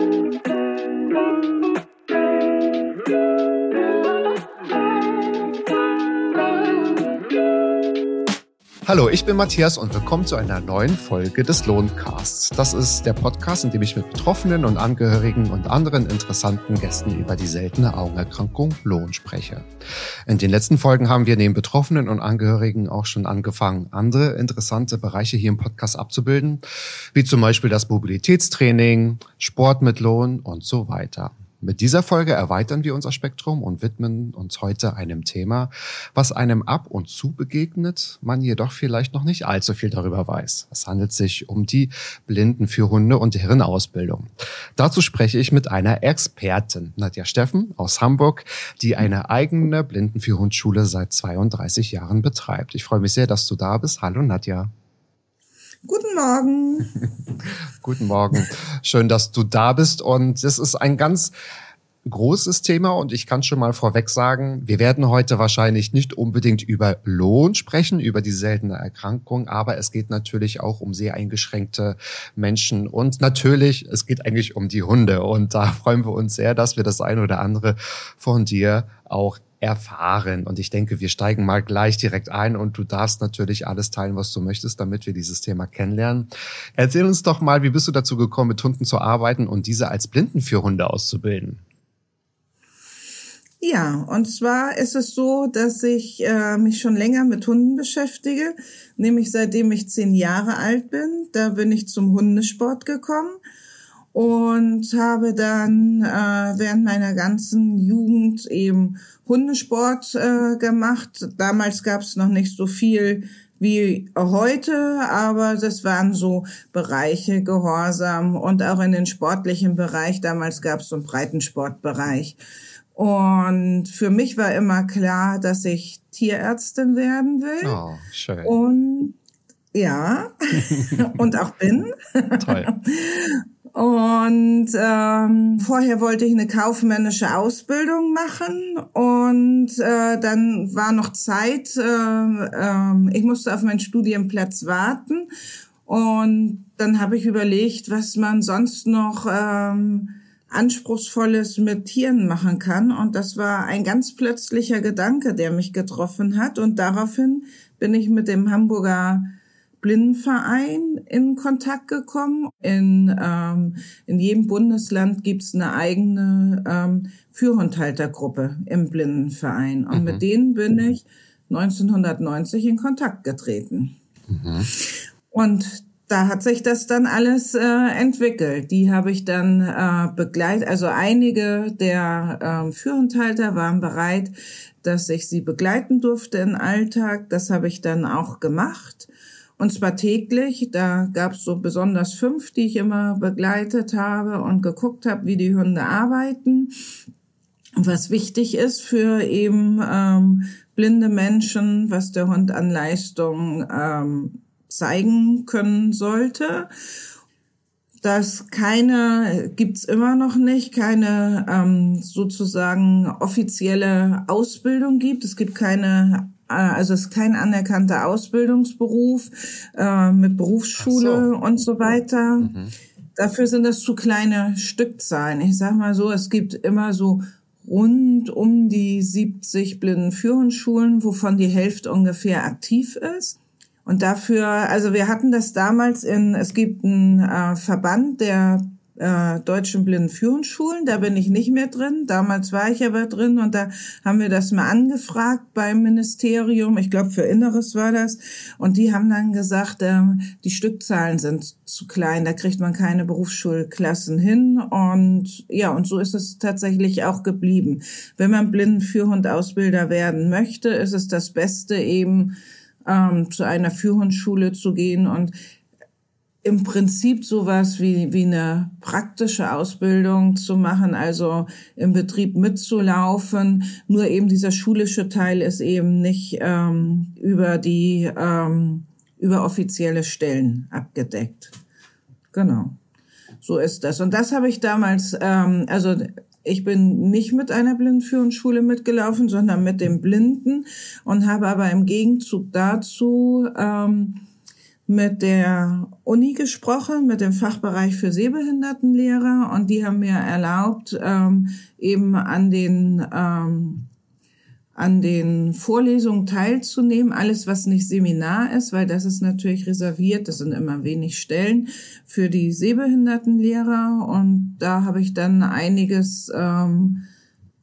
Thank you. Hallo, ich bin Matthias und willkommen zu einer neuen Folge des Lohncasts. Das ist der Podcast, in dem ich mit Betroffenen und Angehörigen und anderen interessanten Gästen über die seltene Augenerkrankung Lohn spreche. In den letzten Folgen haben wir neben Betroffenen und Angehörigen auch schon angefangen, andere interessante Bereiche hier im Podcast abzubilden, wie zum Beispiel das Mobilitätstraining, Sport mit Lohn und so weiter. Mit dieser Folge erweitern wir unser Spektrum und widmen uns heute einem Thema, was einem ab und zu begegnet, man jedoch vielleicht noch nicht allzu viel darüber weiß. Es handelt sich um die Blinden für Hunde und deren Ausbildung. Dazu spreche ich mit einer Expertin, Nadja Steffen aus Hamburg, die eine eigene Blinden für Hundschule seit 32 Jahren betreibt. Ich freue mich sehr, dass du da bist. Hallo Nadja. Guten Morgen. Guten Morgen. Schön, dass du da bist. Und das ist ein ganz großes Thema und ich kann schon mal vorweg sagen, wir werden heute wahrscheinlich nicht unbedingt über Lohn sprechen, über die seltene Erkrankung, aber es geht natürlich auch um sehr eingeschränkte Menschen und natürlich, es geht eigentlich um die Hunde und da freuen wir uns sehr, dass wir das eine oder andere von dir auch erfahren. Und ich denke, wir steigen mal gleich direkt ein und du darfst natürlich alles teilen, was du möchtest, damit wir dieses Thema kennenlernen. Erzähl uns doch mal, wie bist du dazu gekommen, mit Hunden zu arbeiten und diese als Blinden für Hunde auszubilden? Ja, und zwar ist es so, dass ich äh, mich schon länger mit Hunden beschäftige, nämlich seitdem ich zehn Jahre alt bin. Da bin ich zum Hundesport gekommen und habe dann äh, während meiner ganzen Jugend eben Hundesport äh, gemacht. Damals gab es noch nicht so viel wie heute, aber das waren so Bereiche, Gehorsam und auch in den sportlichen Bereich. Damals gab es so einen Breitensportbereich. Und für mich war immer klar, dass ich Tierärztin werden will. Oh, schön. Und ja, und auch bin. Toll. Und ähm, vorher wollte ich eine kaufmännische Ausbildung machen und äh, dann war noch Zeit. Äh, äh, ich musste auf meinen Studienplatz warten und dann habe ich überlegt, was man sonst noch ähm, anspruchsvolles mit Tieren machen kann und das war ein ganz plötzlicher Gedanke, der mich getroffen hat und daraufhin bin ich mit dem Hamburger Blindenverein in Kontakt gekommen. In, ähm, in jedem Bundesland gibt's eine eigene ähm, Führhundhaltergruppe im Blindenverein. Und mhm. mit denen bin ich 1990 in Kontakt getreten. Mhm. Und da hat sich das dann alles äh, entwickelt. Die habe ich dann äh, begleitet. Also einige der äh, Führhundhalter waren bereit, dass ich sie begleiten durfte im Alltag. Das habe ich dann auch gemacht. Und zwar täglich. Da gab es so besonders fünf, die ich immer begleitet habe und geguckt habe, wie die Hunde arbeiten. Was wichtig ist für eben ähm, blinde Menschen, was der Hund an Leistung ähm, zeigen können sollte. Das keine gibt's immer noch nicht, keine ähm, sozusagen offizielle Ausbildung gibt. Es gibt keine also es ist kein anerkannter Ausbildungsberuf äh, mit Berufsschule so. und so weiter. Mhm. Dafür sind das zu kleine Stückzahlen. Ich sag mal so, es gibt immer so rund um die 70 Blindenführungsschulen, wovon die Hälfte ungefähr aktiv ist. Und dafür, also wir hatten das damals in, es gibt einen äh, Verband der äh, deutschen Blindenführungsschulen. Da bin ich nicht mehr drin. Damals war ich aber drin und da haben wir das mal angefragt beim Ministerium. Ich glaube, für Inneres war das. Und die haben dann gesagt, äh, die Stückzahlen sind zu klein. Da kriegt man keine Berufsschulklassen hin. Und ja, und so ist es tatsächlich auch geblieben. Wenn man Blindenführhundausbilder werden möchte, ist es das Beste eben, ähm, zu einer Führhundschule zu gehen und im Prinzip sowas wie, wie eine praktische Ausbildung zu machen, also im Betrieb mitzulaufen. Nur eben dieser schulische Teil ist eben nicht ähm, über die ähm, über offizielle Stellen abgedeckt. Genau, so ist das. Und das habe ich damals, ähm, also ich bin nicht mit einer Blindenführungsschule mitgelaufen, sondern mit dem Blinden und habe aber im Gegenzug dazu ähm, mit der Uni gesprochen, mit dem Fachbereich für Sehbehindertenlehrer und die haben mir erlaubt, ähm, eben an den ähm, an den Vorlesungen teilzunehmen, alles was nicht Seminar ist, weil das ist natürlich reserviert, das sind immer wenig Stellen für die Sehbehindertenlehrer. Und da habe ich dann einiges ähm,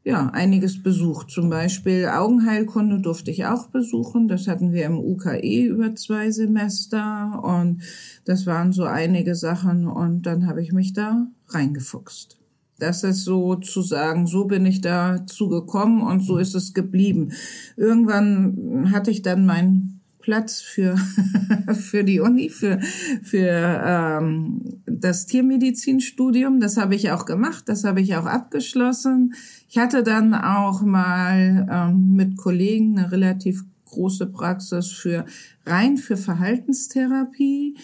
ja, einiges besucht. Zum Beispiel Augenheilkunde durfte ich auch besuchen. Das hatten wir im UKE über zwei Semester und das waren so einige Sachen und dann habe ich mich da reingefuchst. Das ist sozusagen, so bin ich dazu gekommen und so ist es geblieben. Irgendwann hatte ich dann mein Platz für, für die Uni, für, für ähm, das Tiermedizinstudium. Das habe ich auch gemacht, das habe ich auch abgeschlossen. Ich hatte dann auch mal ähm, mit Kollegen eine relativ große Praxis für rein für Verhaltenstherapie.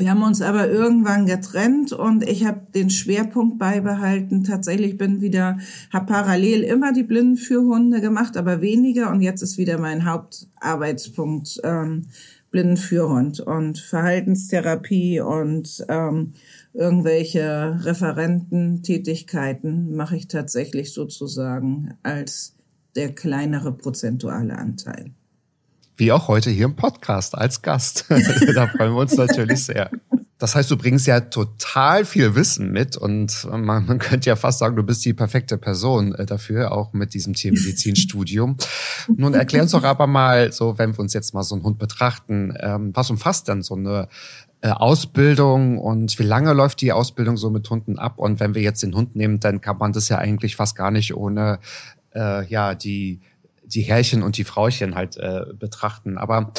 Wir haben uns aber irgendwann getrennt und ich habe den Schwerpunkt beibehalten. Tatsächlich bin wieder, habe parallel immer die Blinden für Hunde gemacht, aber weniger und jetzt ist wieder mein Hauptarbeitspunkt ähm, Blindenführhund und Verhaltenstherapie und ähm, irgendwelche Referententätigkeiten mache ich tatsächlich sozusagen als der kleinere prozentuale Anteil. Wie auch heute hier im Podcast als Gast. da freuen wir uns natürlich sehr. Das heißt, du bringst ja total viel Wissen mit und man, man könnte ja fast sagen, du bist die perfekte Person äh, dafür, auch mit diesem Tiermedizinstudium. Nun erklär uns doch aber mal, so wenn wir uns jetzt mal so einen Hund betrachten, ähm, was umfasst denn so eine äh, Ausbildung und wie lange läuft die Ausbildung so mit Hunden ab? Und wenn wir jetzt den Hund nehmen, dann kann man das ja eigentlich fast gar nicht ohne äh, ja die die Herrchen und die Frauchen halt äh, betrachten. Aber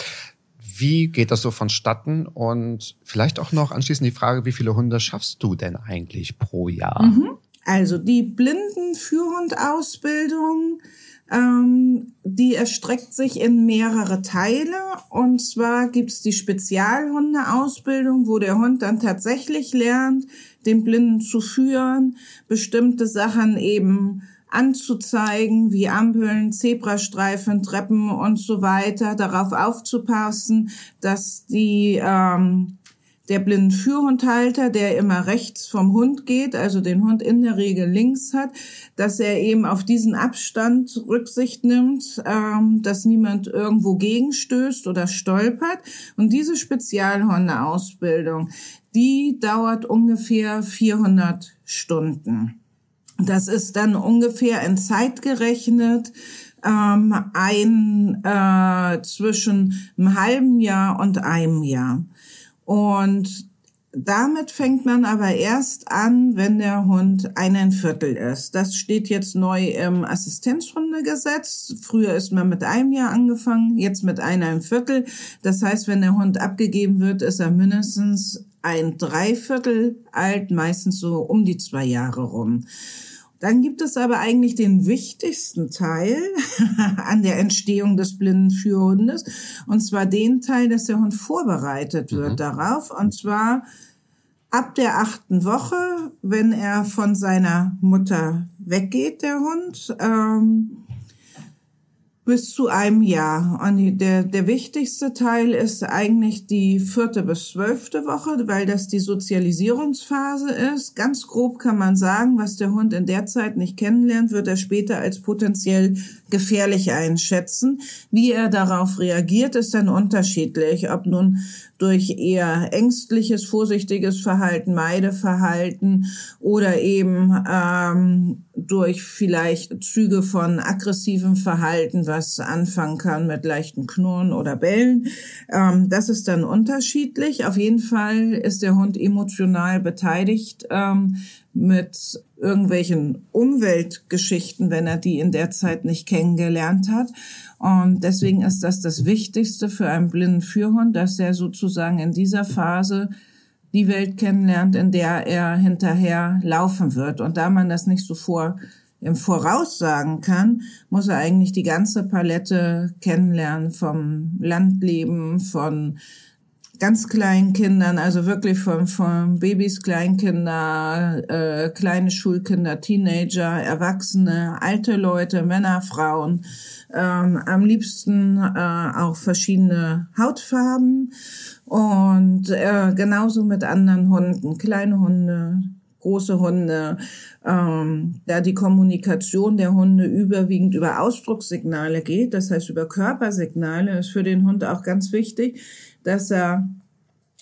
wie geht das so vonstatten? Und vielleicht auch noch anschließend die Frage, wie viele Hunde schaffst du denn eigentlich pro Jahr? Mhm. Also die Blindenführhundausbildung, ähm, die erstreckt sich in mehrere Teile. Und zwar gibt's die Spezialhundeausbildung, wo der Hund dann tatsächlich lernt, den Blinden zu führen, bestimmte Sachen eben anzuzeigen, wie Ampeln, Zebrastreifen, Treppen und so weiter, darauf aufzupassen, dass die ähm, der Blindenführhundhalter, der immer rechts vom Hund geht, also den Hund in der Regel links hat, dass er eben auf diesen Abstand Rücksicht nimmt, ähm, dass niemand irgendwo gegenstößt oder stolpert. Und diese Spezialhundeausbildung, die dauert ungefähr 400 Stunden. Das ist dann ungefähr in Zeit gerechnet ähm, ein äh, zwischen einem halben Jahr und einem Jahr. Und damit fängt man aber erst an, wenn der Hund ein Viertel ist. Das steht jetzt neu im Assistenzhundegesetz. Früher ist man mit einem Jahr angefangen, jetzt mit einem Viertel. Das heißt, wenn der Hund abgegeben wird, ist er mindestens ein Dreiviertel alt, meistens so um die zwei Jahre rum. Dann gibt es aber eigentlich den wichtigsten Teil an der Entstehung des blinden Führhundes, und zwar den Teil, dass der Hund vorbereitet wird mhm. darauf, und zwar ab der achten Woche, wenn er von seiner Mutter weggeht, der Hund. Ähm, bis zu einem Jahr. Und der, der wichtigste Teil ist eigentlich die vierte bis zwölfte Woche, weil das die Sozialisierungsphase ist. Ganz grob kann man sagen, was der Hund in der Zeit nicht kennenlernt, wird er später als potenziell gefährlich einschätzen. Wie er darauf reagiert, ist dann unterschiedlich. Ob nun durch eher ängstliches, vorsichtiges Verhalten, Meideverhalten oder eben ähm, durch vielleicht Züge von aggressivem Verhalten, was anfangen kann mit leichten Knurren oder Bellen. Ähm, das ist dann unterschiedlich. Auf jeden Fall ist der Hund emotional beteiligt ähm, mit irgendwelchen Umweltgeschichten, wenn er die in der Zeit nicht kennengelernt hat. Und deswegen ist das das Wichtigste für einen blinden Führhund, dass er sozusagen in dieser Phase die Welt kennenlernt, in der er hinterher laufen wird. Und da man das nicht so vor, im Voraus sagen kann, muss er eigentlich die ganze Palette kennenlernen vom Landleben, von ganz kleinen Kindern, also wirklich von, von Babys, Kleinkinder, äh, kleine Schulkinder, Teenager, Erwachsene, alte Leute, Männer, Frauen, ähm, am liebsten äh, auch verschiedene Hautfarben und äh, genauso mit anderen Hunden, kleine Hunde, große Hunde, ähm, da die Kommunikation der Hunde überwiegend über Ausdruckssignale geht, das heißt über Körpersignale, ist für den Hund auch ganz wichtig, dass er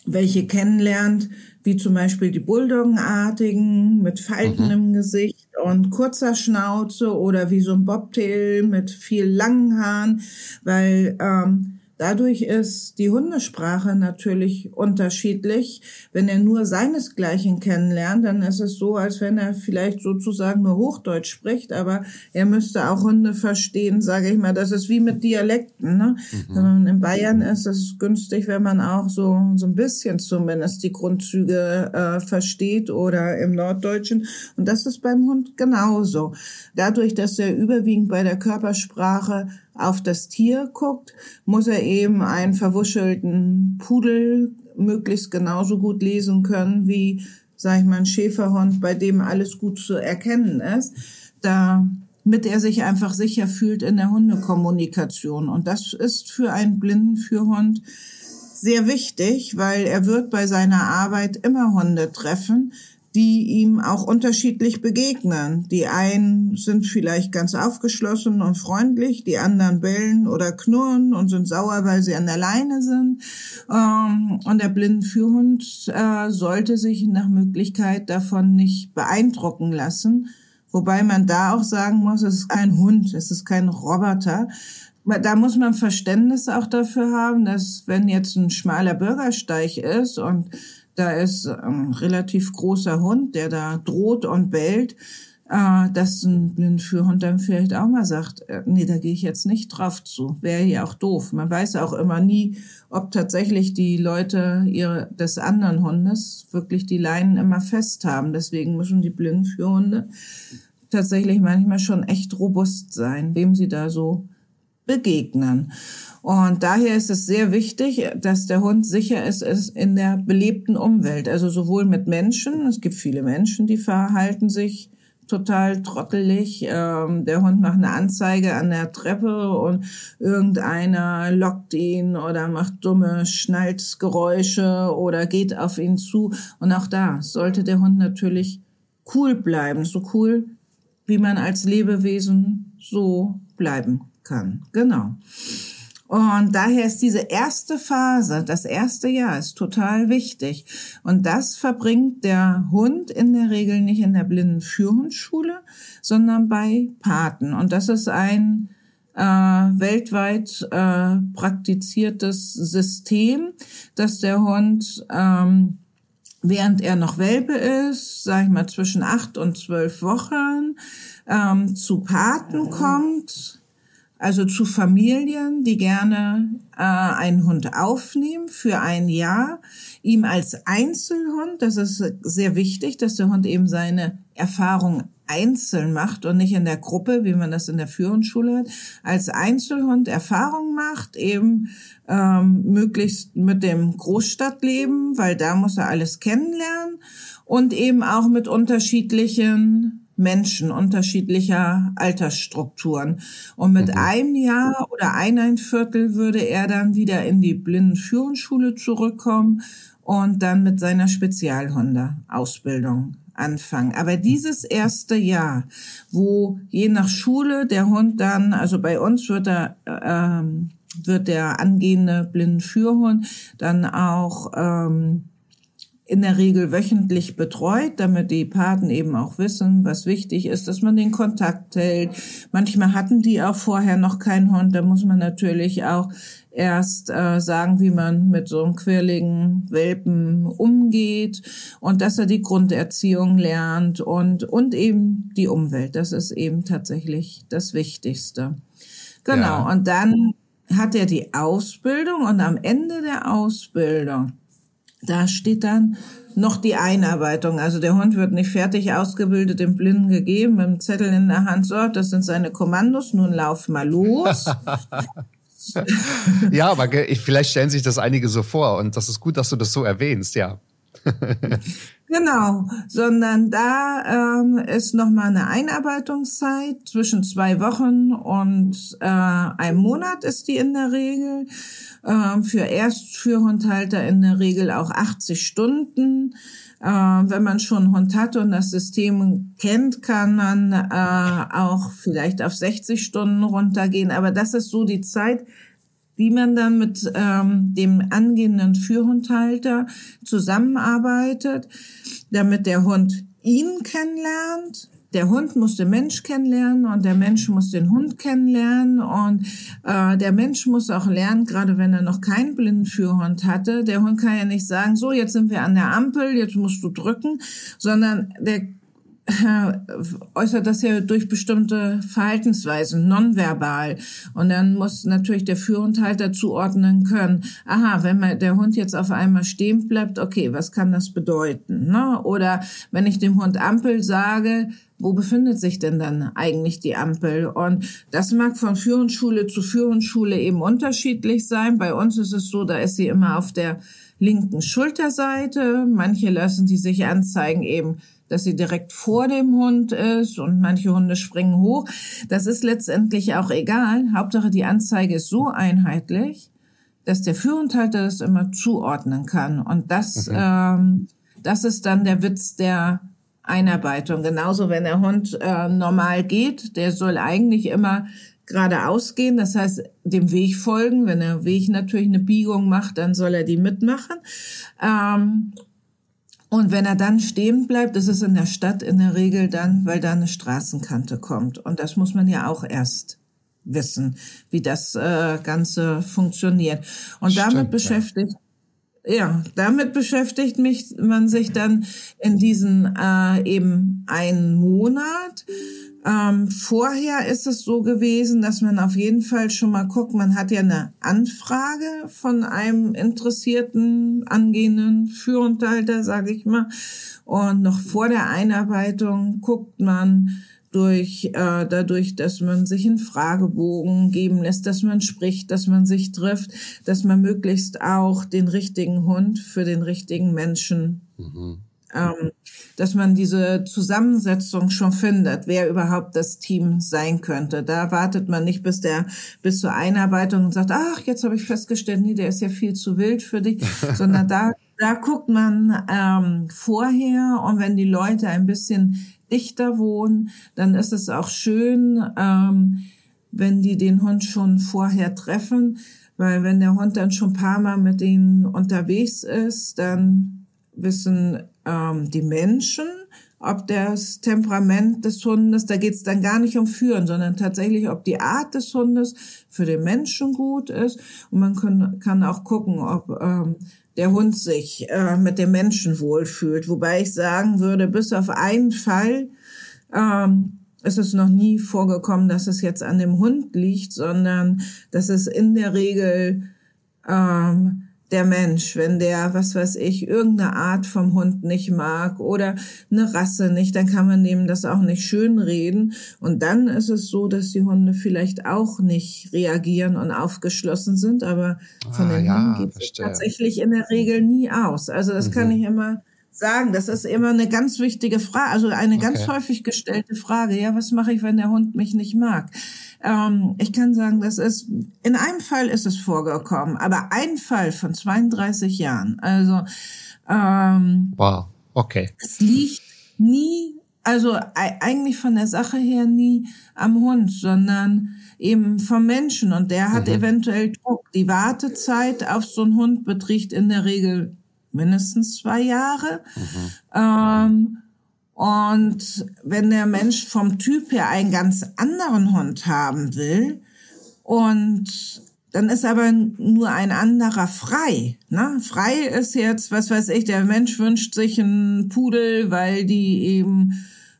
welche kennenlernt, wie zum Beispiel die Bulldoggenartigen mit Falten mhm. im Gesicht und kurzer Schnauze oder wie so ein Bobtail mit viel langen Haaren, weil ähm, Dadurch ist die Hundesprache natürlich unterschiedlich. Wenn er nur seinesgleichen kennenlernt, dann ist es so, als wenn er vielleicht sozusagen nur Hochdeutsch spricht, aber er müsste auch Hunde verstehen, sage ich mal. Das ist wie mit Dialekten. Ne? Mhm. In Bayern ist es günstig, wenn man auch so, so ein bisschen zumindest die Grundzüge äh, versteht oder im Norddeutschen. Und das ist beim Hund genauso. Dadurch, dass er überwiegend bei der Körpersprache auf das Tier guckt, muss er eben einen verwuschelten Pudel möglichst genauso gut lesen können wie, sag ich mal, ein Schäferhund, bei dem alles gut zu erkennen ist, damit er sich einfach sicher fühlt in der Hundekommunikation. Und das ist für einen blinden Führhund sehr wichtig, weil er wird bei seiner Arbeit immer Hunde treffen, die ihm auch unterschiedlich begegnen. Die einen sind vielleicht ganz aufgeschlossen und freundlich, die anderen bellen oder knurren und sind sauer, weil sie an der Leine sind. Ähm, und der Blindenführhund äh, sollte sich nach Möglichkeit davon nicht beeindrucken lassen. Wobei man da auch sagen muss, es ist ein Hund, es ist kein Roboter. Da muss man Verständnis auch dafür haben, dass wenn jetzt ein schmaler Bürgersteig ist und da ist ein relativ großer Hund, der da droht und bellt, äh, dass ein Blindführhund dann vielleicht auch mal sagt, äh, nee, da gehe ich jetzt nicht drauf zu. Wäre ja auch doof. Man weiß auch immer nie, ob tatsächlich die Leute ihre, des anderen Hundes wirklich die Leinen immer fest haben. Deswegen müssen die Blindführhunde tatsächlich manchmal schon echt robust sein, wem sie da so begegnen. Und daher ist es sehr wichtig, dass der Hund sicher ist, ist in der belebten Umwelt. Also sowohl mit Menschen, es gibt viele Menschen, die verhalten sich total trottelig. Ähm, der Hund macht eine Anzeige an der Treppe und irgendeiner lockt ihn oder macht dumme Schnalzgeräusche oder geht auf ihn zu. Und auch da sollte der Hund natürlich cool bleiben, so cool, wie man als Lebewesen so bleiben kann. Genau. Und daher ist diese erste Phase, das erste Jahr ist total wichtig. Und das verbringt der Hund in der Regel nicht in der blinden Führhundschule, sondern bei Paten. Und das ist ein äh, weltweit äh, praktiziertes System, dass der Hund ähm, während er noch Welpe ist, sage ich mal zwischen acht und zwölf Wochen, ähm, zu Paten kommt also zu Familien, die gerne äh, einen Hund aufnehmen für ein Jahr, ihm als Einzelhund, das ist sehr wichtig, dass der Hund eben seine Erfahrung einzeln macht und nicht in der Gruppe, wie man das in der Führungsschule hat, als Einzelhund Erfahrung macht, eben ähm, möglichst mit dem Großstadtleben, weil da muss er alles kennenlernen und eben auch mit unterschiedlichen Menschen unterschiedlicher Altersstrukturen. Und mit mhm. einem Jahr oder ein Viertel würde er dann wieder in die Blindenführungsschule zurückkommen und dann mit seiner Spezialhunde-Ausbildung anfangen. Aber dieses erste Jahr, wo je nach Schule der Hund dann, also bei uns wird er, ähm, wird der angehende Blindenführhund dann auch ähm, in der Regel wöchentlich betreut, damit die Paten eben auch wissen, was wichtig ist, dass man den Kontakt hält. Manchmal hatten die auch vorher noch keinen Hund, da muss man natürlich auch erst äh, sagen, wie man mit so einem quirligen Welpen umgeht und dass er die Grunderziehung lernt und, und eben die Umwelt. Das ist eben tatsächlich das Wichtigste. Genau. Ja. Und dann hat er die Ausbildung und am Ende der Ausbildung da steht dann noch die Einarbeitung. Also der Hund wird nicht fertig ausgebildet im Blinden gegeben, mit dem Zettel in der Hand. So, das sind seine Kommandos, nun lauf mal los. ja, aber vielleicht stellen sich das einige so vor und das ist gut, dass du das so erwähnst, ja. Genau, sondern da ähm, ist nochmal eine Einarbeitungszeit zwischen zwei Wochen und äh, einem Monat ist die in der Regel. Äh, für Erstführhundhalter in der Regel auch 80 Stunden. Äh, wenn man schon Hund hat und das System kennt, kann man äh, auch vielleicht auf 60 Stunden runtergehen. Aber das ist so die Zeit, wie man dann mit ähm, dem angehenden Führhundhalter zusammenarbeitet, damit der Hund ihn kennenlernt. Der Hund muss den Mensch kennenlernen und der Mensch muss den Hund kennenlernen und äh, der Mensch muss auch lernen, gerade wenn er noch keinen Blindenführhund hatte. Der Hund kann ja nicht sagen, so jetzt sind wir an der Ampel, jetzt musst du drücken, sondern der äußert das ja durch bestimmte Verhaltensweisen, nonverbal. Und dann muss natürlich der Führhundhalter zuordnen können, aha, wenn man, der Hund jetzt auf einmal stehen bleibt, okay, was kann das bedeuten? Ne? Oder wenn ich dem Hund Ampel sage, wo befindet sich denn dann eigentlich die Ampel? Und das mag von Führungsschule zu Führungsschule eben unterschiedlich sein. Bei uns ist es so, da ist sie immer auf der linken Schulterseite. Manche lassen die sich anzeigen eben dass sie direkt vor dem Hund ist und manche Hunde springen hoch. Das ist letztendlich auch egal. Hauptsache die Anzeige ist so einheitlich, dass der Führhundhalter das immer zuordnen kann. Und das, okay. ähm, das ist dann der Witz der Einarbeitung. Genauso, wenn der Hund äh, normal geht, der soll eigentlich immer geradeaus gehen, das heißt dem Weg folgen. Wenn der Weg natürlich eine Biegung macht, dann soll er die mitmachen. Ähm, und wenn er dann stehen bleibt, ist es in der Stadt in der Regel dann, weil da eine Straßenkante kommt. Und das muss man ja auch erst wissen, wie das äh, Ganze funktioniert. Und Stimmt, damit beschäftigt ja, damit beschäftigt mich man sich dann in diesen äh, eben einen Monat. Ähm, vorher ist es so gewesen, dass man auf jeden Fall schon mal guckt, man hat ja eine Anfrage von einem interessierten, angehenden Führunterhalter, sage ich mal. Und noch vor der Einarbeitung guckt man, durch äh, dadurch, dass man sich einen Fragebogen geben lässt, dass man spricht, dass man sich trifft, dass man möglichst auch den richtigen Hund für den richtigen Menschen, mhm. ähm, dass man diese Zusammensetzung schon findet, wer überhaupt das Team sein könnte. Da wartet man nicht bis der bis zur Einarbeitung und sagt, ach, jetzt habe ich festgestellt, nee, der ist ja viel zu wild für dich, sondern da da guckt man ähm, vorher und wenn die Leute ein bisschen dichter wohnen, dann ist es auch schön, ähm, wenn die den Hund schon vorher treffen, weil wenn der Hund dann schon ein paar Mal mit denen unterwegs ist, dann wissen ähm, die Menschen, ob das Temperament des Hundes, da geht es dann gar nicht um Führen, sondern tatsächlich, ob die Art des Hundes für den Menschen gut ist. Und man kann, kann auch gucken, ob ähm, der Hund sich äh, mit dem Menschen wohlfühlt. Wobei ich sagen würde, bis auf einen Fall ähm, ist es noch nie vorgekommen, dass es jetzt an dem Hund liegt, sondern dass es in der Regel ähm, der Mensch, wenn der, was weiß ich, irgendeine Art vom Hund nicht mag oder eine Rasse nicht, dann kann man dem das auch nicht schönreden. Und dann ist es so, dass die Hunde vielleicht auch nicht reagieren und aufgeschlossen sind, aber von ah, den ja, Hunden geht es tatsächlich in der Regel nie aus. Also das mhm. kann ich immer sagen. Das ist immer eine ganz wichtige Frage, also eine okay. ganz häufig gestellte Frage. Ja, was mache ich, wenn der Hund mich nicht mag? Ähm, ich kann sagen, das ist, in einem Fall ist es vorgekommen, aber ein Fall von 32 Jahren. Also, ähm, wow, okay. Es liegt nie, also eigentlich von der Sache her nie am Hund, sondern eben vom Menschen und der hat mhm. eventuell Druck. Die Wartezeit auf so einen Hund beträgt in der Regel mindestens zwei Jahre. Mhm. Ähm, und wenn der Mensch vom Typ her einen ganz anderen Hund haben will und dann ist aber nur ein anderer frei. Ne? Frei ist jetzt, was weiß ich, der Mensch wünscht sich einen Pudel, weil die eben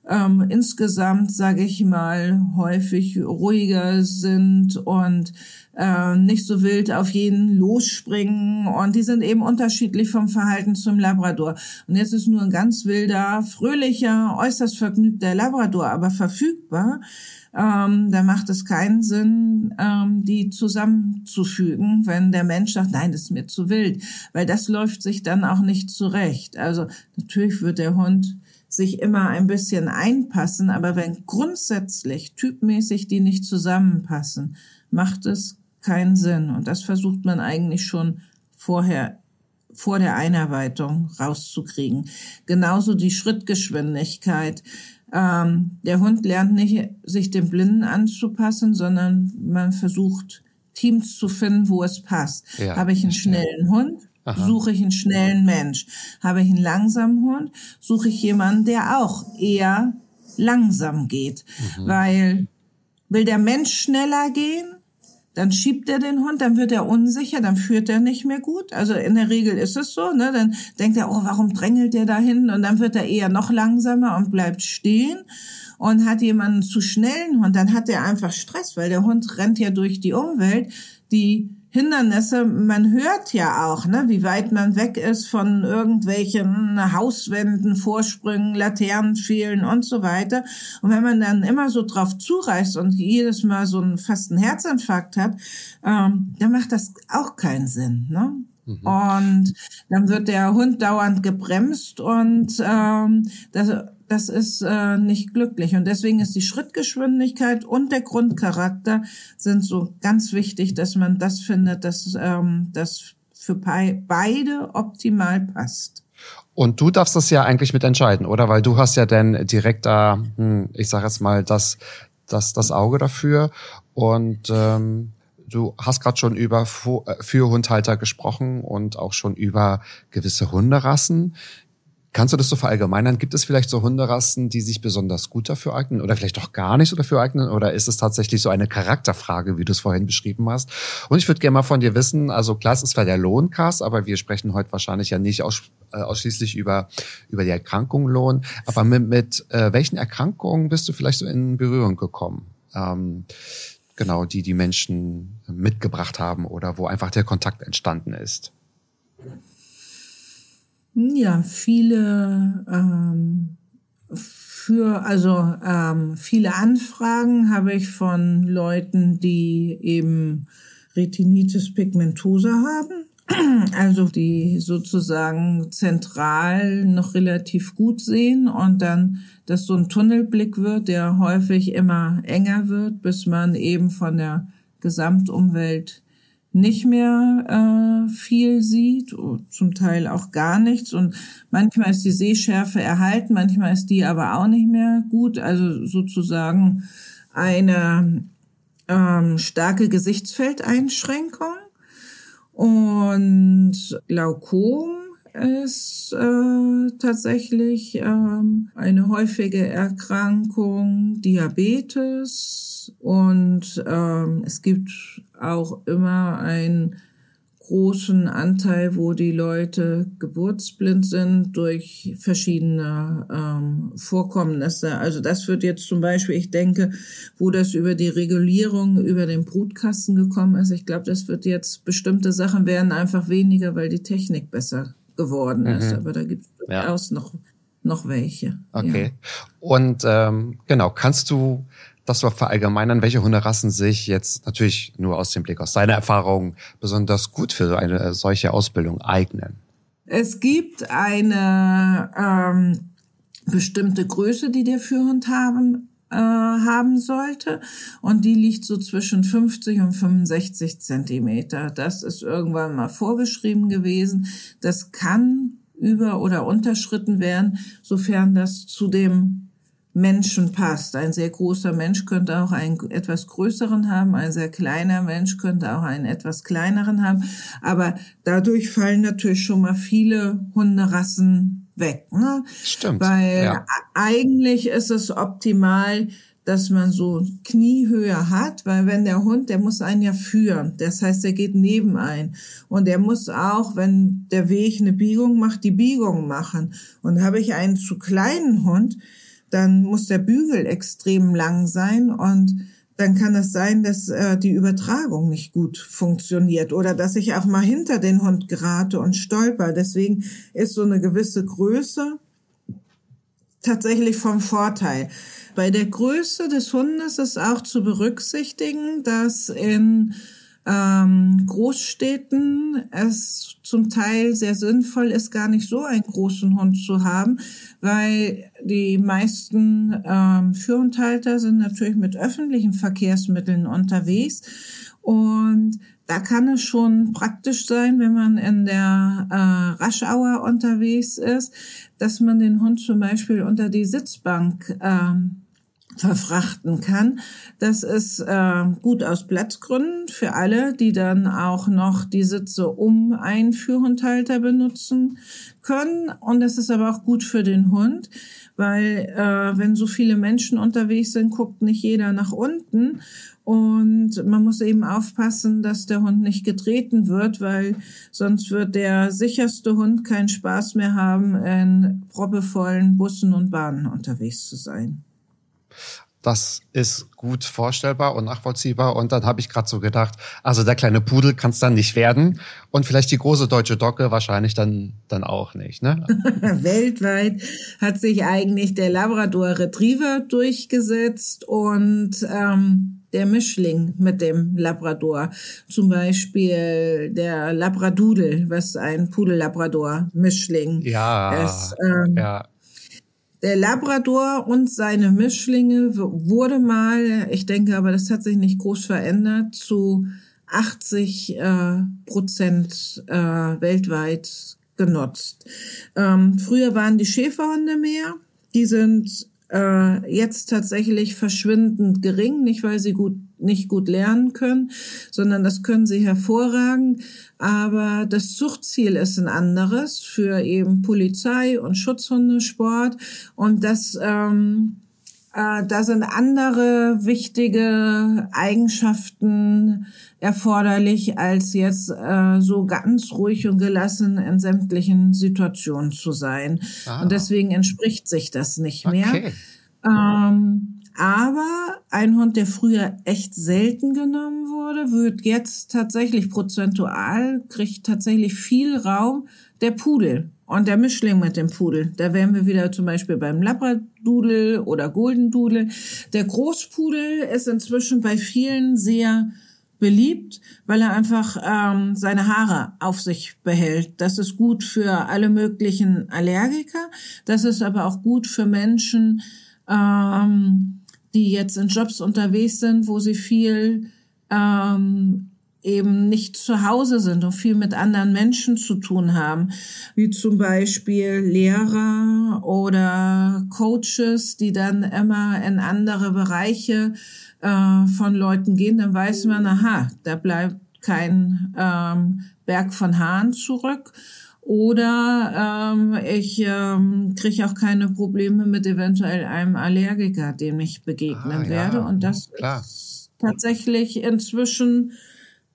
ähm, insgesamt, sage ich mal, häufig ruhiger sind und äh, nicht so wild auf jeden losspringen. Und die sind eben unterschiedlich vom Verhalten zum Labrador. Und jetzt ist nur ein ganz wilder, fröhlicher, äußerst vergnügter Labrador, aber verfügbar. Ähm, da macht es keinen Sinn, ähm, die zusammenzufügen, wenn der Mensch sagt, nein, das ist mir zu wild, weil das läuft sich dann auch nicht zurecht. Also natürlich wird der Hund sich immer ein bisschen einpassen, aber wenn grundsätzlich typmäßig die nicht zusammenpassen, macht es keinen Sinn. Und das versucht man eigentlich schon vorher vor der Einarbeitung rauszukriegen. Genauso die Schrittgeschwindigkeit. Ähm, der Hund lernt nicht, sich dem Blinden anzupassen, sondern man versucht, Teams zu finden, wo es passt. Ja, Habe ich einen schnellen Hund, Aha. suche ich einen schnellen Mensch. Habe ich einen langsamen Hund, suche ich jemanden, der auch eher langsam geht. Mhm. Weil will der Mensch schneller gehen, dann schiebt er den Hund, dann wird er unsicher, dann führt er nicht mehr gut. Also in der Regel ist es so, ne? Dann denkt er, oh, warum drängelt der da hin? Und dann wird er eher noch langsamer und bleibt stehen und hat jemanden zu schnellen Hund, dann hat er einfach Stress, weil der Hund rennt ja durch die Umwelt, die Hindernisse, man hört ja auch, ne, wie weit man weg ist von irgendwelchen Hauswänden, Vorsprüngen, Laternen fehlen und so weiter. Und wenn man dann immer so drauf zureißt und jedes Mal so einen fast einen Herzinfarkt hat, ähm, dann macht das auch keinen Sinn. Ne? Mhm. Und dann wird der Hund dauernd gebremst und ähm, das das ist äh, nicht glücklich. Und deswegen ist die Schrittgeschwindigkeit und der Grundcharakter sind so ganz wichtig, dass man das findet, dass ähm, das für beide optimal passt. Und du darfst das ja eigentlich mitentscheiden, oder? Weil du hast ja dann direkt da, hm, ich sage jetzt mal, das, das, das Auge dafür. Und ähm, du hast gerade schon über äh, für Hundhalter gesprochen und auch schon über gewisse Hunderassen. Kannst du das so verallgemeinern? Gibt es vielleicht so Hunderassen, die sich besonders gut dafür eignen oder vielleicht auch gar nicht so dafür eignen? Oder ist es tatsächlich so eine Charakterfrage, wie du es vorhin beschrieben hast? Und ich würde gerne mal von dir wissen, also klar, es ist zwar der Lohncast, aber wir sprechen heute wahrscheinlich ja nicht aus, äh, ausschließlich über, über die Erkrankung Lohn. Aber mit, mit äh, welchen Erkrankungen bist du vielleicht so in Berührung gekommen? Ähm, genau, die die Menschen mitgebracht haben oder wo einfach der Kontakt entstanden ist? Ja, viele ähm, für also ähm, viele Anfragen habe ich von Leuten, die eben Retinitis pigmentosa haben, also die sozusagen zentral noch relativ gut sehen und dann, dass so ein Tunnelblick wird, der häufig immer enger wird, bis man eben von der Gesamtumwelt nicht mehr äh, viel sieht, zum Teil auch gar nichts. Und manchmal ist die Sehschärfe erhalten, manchmal ist die aber auch nicht mehr gut. Also sozusagen eine ähm, starke Gesichtsfeldeinschränkung. Und Glaukom ist äh, tatsächlich ähm, eine häufige Erkrankung, Diabetes und ähm, es gibt auch immer einen großen Anteil, wo die Leute geburtsblind sind durch verschiedene ähm, Vorkommnisse. Also das wird jetzt zum Beispiel, ich denke, wo das über die Regulierung über den Brutkasten gekommen ist, ich glaube, das wird jetzt bestimmte Sachen werden einfach weniger, weil die Technik besser geworden ist. Mhm. Aber da gibt es durchaus ja. noch, noch welche. Okay. Ja. Und ähm, genau, kannst du das war verallgemeinern, welche Hunderassen sich jetzt natürlich nur aus dem Blick aus seiner Erfahrung besonders gut für eine solche Ausbildung eignen? Es gibt eine ähm, bestimmte Größe, die der Führhund haben, äh, haben sollte und die liegt so zwischen 50 und 65 Zentimeter. Das ist irgendwann mal vorgeschrieben gewesen. Das kann über- oder unterschritten werden, sofern das zu dem Menschen passt. Ein sehr großer Mensch könnte auch einen etwas größeren haben, ein sehr kleiner Mensch könnte auch einen etwas kleineren haben. Aber dadurch fallen natürlich schon mal viele Hunderassen weg. Ne? Stimmt. Weil ja. eigentlich ist es optimal, dass man so Kniehöhe hat, weil wenn der Hund, der muss einen ja führen. Das heißt, er geht neben ein. Und er muss auch, wenn der Weg eine Biegung macht, die Biegung machen. Und habe ich einen zu kleinen Hund, dann muss der Bügel extrem lang sein und dann kann es sein, dass äh, die Übertragung nicht gut funktioniert oder dass ich auch mal hinter den Hund gerate und stolper. Deswegen ist so eine gewisse Größe tatsächlich vom Vorteil. Bei der Größe des Hundes ist auch zu berücksichtigen, dass in ähm, Großstädten es zum Teil sehr sinnvoll ist, gar nicht so einen großen Hund zu haben, weil die meisten ähm, Führhundhalter sind natürlich mit öffentlichen Verkehrsmitteln unterwegs. Und da kann es schon praktisch sein, wenn man in der äh, Raschauer unterwegs ist, dass man den Hund zum Beispiel unter die Sitzbank ähm, verfrachten kann. Das ist äh, gut aus Platzgründen für alle, die dann auch noch die Sitze um einen Führhundhalter benutzen können. Und es ist aber auch gut für den Hund, weil äh, wenn so viele Menschen unterwegs sind, guckt nicht jeder nach unten. Und man muss eben aufpassen, dass der Hund nicht getreten wird, weil sonst wird der sicherste Hund keinen Spaß mehr haben, in proppevollen Bussen und Bahnen unterwegs zu sein. Das ist gut vorstellbar und nachvollziehbar. Und dann habe ich gerade so gedacht, also der kleine Pudel kann es dann nicht werden und vielleicht die große deutsche Docke wahrscheinlich dann dann auch nicht. Ne? Weltweit hat sich eigentlich der Labrador Retriever durchgesetzt und ähm, der Mischling mit dem Labrador. Zum Beispiel der Labradudel, was ein Pudel-Labrador-Mischling ja, ist. Ähm, ja der Labrador und seine Mischlinge wurde mal, ich denke aber, das hat sich nicht groß verändert, zu 80 äh, Prozent äh, weltweit genutzt. Ähm, früher waren die Schäferhunde mehr. Die sind äh, jetzt tatsächlich verschwindend gering, nicht weil sie gut nicht gut lernen können, sondern das können sie hervorragend. Aber das Zuchtziel ist ein anderes für eben Polizei und Schutzhundesport und das ähm, äh, da sind andere wichtige Eigenschaften erforderlich, als jetzt äh, so ganz ruhig und gelassen in sämtlichen Situationen zu sein. Ah. Und deswegen entspricht sich das nicht mehr. Okay. Ähm, aber ein Hund, der früher echt selten genommen wurde, wird jetzt tatsächlich prozentual, kriegt tatsächlich viel Raum, der Pudel. Und der Mischling mit dem Pudel, da wären wir wieder zum Beispiel beim Labradudel oder Golden Dudel. Der Großpudel ist inzwischen bei vielen sehr beliebt, weil er einfach ähm, seine Haare auf sich behält. Das ist gut für alle möglichen Allergiker. Das ist aber auch gut für Menschen, ähm, die jetzt in Jobs unterwegs sind, wo sie viel ähm, eben nicht zu Hause sind und viel mit anderen Menschen zu tun haben, wie zum Beispiel Lehrer oder Coaches, die dann immer in andere Bereiche äh, von Leuten gehen, dann weiß man, aha, da bleibt kein ähm, Berg von Haaren zurück. Oder ähm, ich ähm, kriege auch keine Probleme mit eventuell einem Allergiker, dem ich begegnen ah, ja, werde. Und das klar. ist tatsächlich inzwischen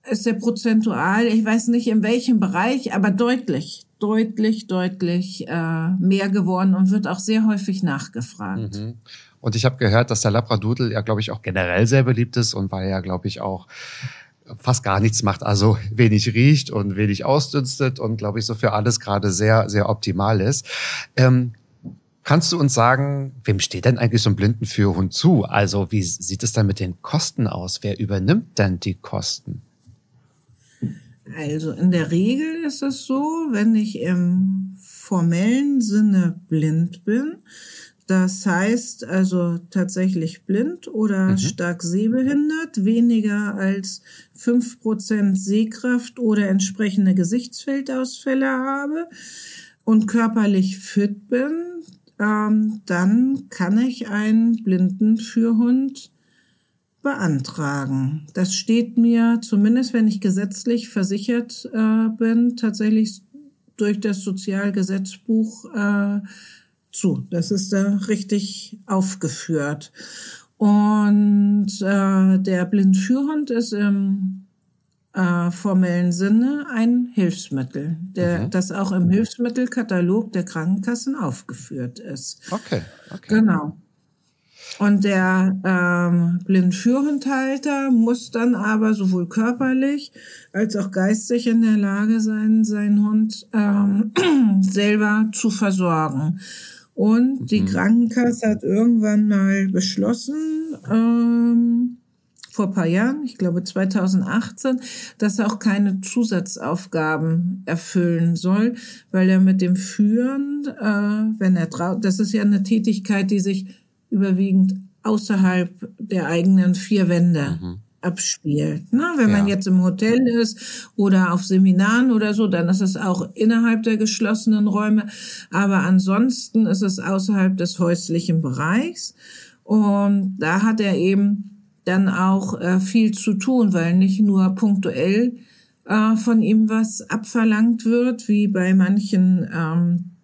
ist der prozentual, ich weiß nicht in welchem Bereich, aber deutlich, deutlich, deutlich äh, mehr geworden und wird auch sehr häufig nachgefragt. Mhm. Und ich habe gehört, dass der Labradudel ja, glaube ich, auch generell sehr beliebt ist und weil er, glaube ich, auch fast gar nichts macht, also wenig riecht und wenig ausdünstet und, glaube ich, so für alles gerade sehr, sehr optimal ist. Ähm, Kannst du uns sagen, wem steht denn eigentlich so ein Blindenführhund zu? Also wie sieht es dann mit den Kosten aus? Wer übernimmt denn die Kosten? Also in der Regel ist es so, wenn ich im formellen Sinne blind bin, das heißt also tatsächlich blind oder mhm. stark sehbehindert, weniger als fünf Prozent Sehkraft oder entsprechende Gesichtsfeldausfälle habe und körperlich fit bin, ähm, dann kann ich einen blinden Fürhund beantragen. Das steht mir, zumindest wenn ich gesetzlich versichert äh, bin, tatsächlich durch das Sozialgesetzbuch äh, zu. Das ist da richtig aufgeführt. Und äh, der Blindführhund ist im äh, formellen Sinne ein Hilfsmittel, der, mhm. das auch im Hilfsmittelkatalog der Krankenkassen aufgeführt ist. Okay, okay. Genau. Und der ähm, Blindführhundhalter muss dann aber sowohl körperlich als auch geistig in der Lage sein, seinen Hund ähm, selber zu versorgen. Und die mhm. Krankenkasse hat irgendwann mal beschlossen, ähm, vor paar Jahren, ich glaube 2018, dass er auch keine Zusatzaufgaben erfüllen soll, weil er mit dem Führen, äh, wenn er traut, das ist ja eine Tätigkeit, die sich überwiegend außerhalb der eigenen vier Wände mhm. Abspielt. Ne? Wenn ja. man jetzt im Hotel ist oder auf Seminaren oder so, dann ist es auch innerhalb der geschlossenen Räume. Aber ansonsten ist es außerhalb des häuslichen Bereichs. Und da hat er eben dann auch äh, viel zu tun, weil nicht nur punktuell äh, von ihm was abverlangt wird, wie bei manchen ähm,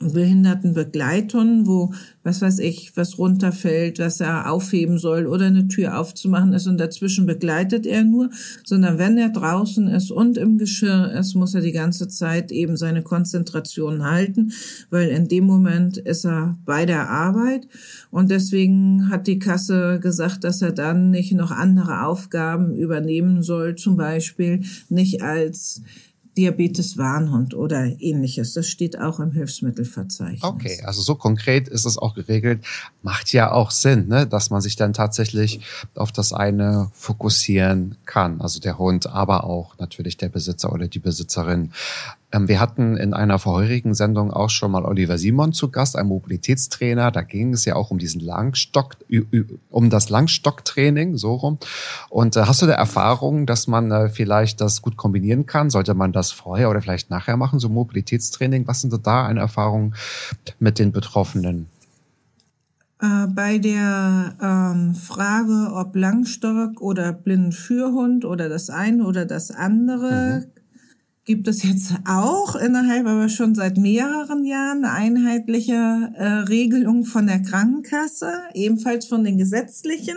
Behindertenbegleitungen, wo, was weiß ich, was runterfällt, was er aufheben soll oder eine Tür aufzumachen ist und dazwischen begleitet er nur, sondern wenn er draußen ist und im Geschirr ist, muss er die ganze Zeit eben seine Konzentration halten, weil in dem Moment ist er bei der Arbeit. Und deswegen hat die Kasse gesagt, dass er dann nicht noch andere Aufgaben übernehmen soll, zum Beispiel nicht als Diabetes-Warnhund oder ähnliches. Das steht auch im Hilfsmittelverzeichnis. Okay, also so konkret ist es auch geregelt. Macht ja auch Sinn, ne? dass man sich dann tatsächlich auf das eine fokussieren kann. Also der Hund, aber auch natürlich der Besitzer oder die Besitzerin. Ähm, wir hatten in einer vorherigen Sendung auch schon mal Oliver Simon zu Gast, ein Mobilitätstrainer. Da ging es ja auch um diesen Langstock, um das Langstocktraining, so rum. Und äh, hast du da Erfahrung, dass man äh, vielleicht das gut kombinieren kann? Sollte man das vorher oder vielleicht nachher machen, so Mobilitätstraining? Was sind da eine Erfahrung mit den Betroffenen? Äh, bei der ähm, Frage, ob Langstock oder Blindenführhund oder das eine oder das andere, mhm gibt es jetzt auch innerhalb, aber schon seit mehreren Jahren eine einheitliche äh, Regelung von der Krankenkasse, ebenfalls von den gesetzlichen.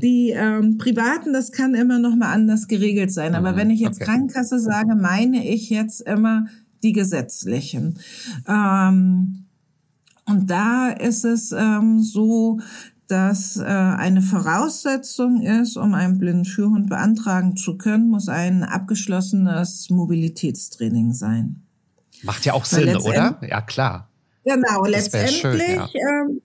Die ähm, privaten, das kann immer noch mal anders geregelt sein. Aber mhm, wenn ich jetzt okay. Krankenkasse sage, meine ich jetzt immer die gesetzlichen. Ähm, und da ist es ähm, so, dass äh, eine Voraussetzung ist, um einen blinden Führhund beantragen zu können, muss ein abgeschlossenes Mobilitätstraining sein. Macht ja auch Sinn, oder? Ja, klar. Genau, das letztendlich schön, ja. ähm,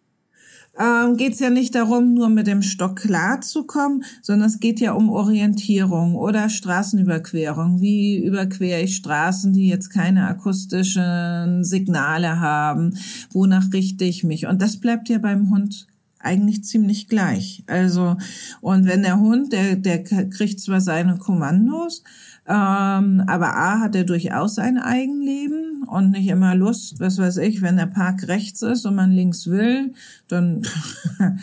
ähm, geht es ja nicht darum, nur mit dem Stock klarzukommen, sondern es geht ja um Orientierung oder Straßenüberquerung. Wie überquere ich Straßen, die jetzt keine akustischen Signale haben? Wonach richte ich mich? Und das bleibt ja beim Hund eigentlich ziemlich gleich. Also, und wenn der Hund, der, der kriegt zwar seine Kommandos, ähm, aber A hat er durchaus ein Eigenleben und nicht immer Lust, was weiß ich, wenn der Park rechts ist und man links will, dann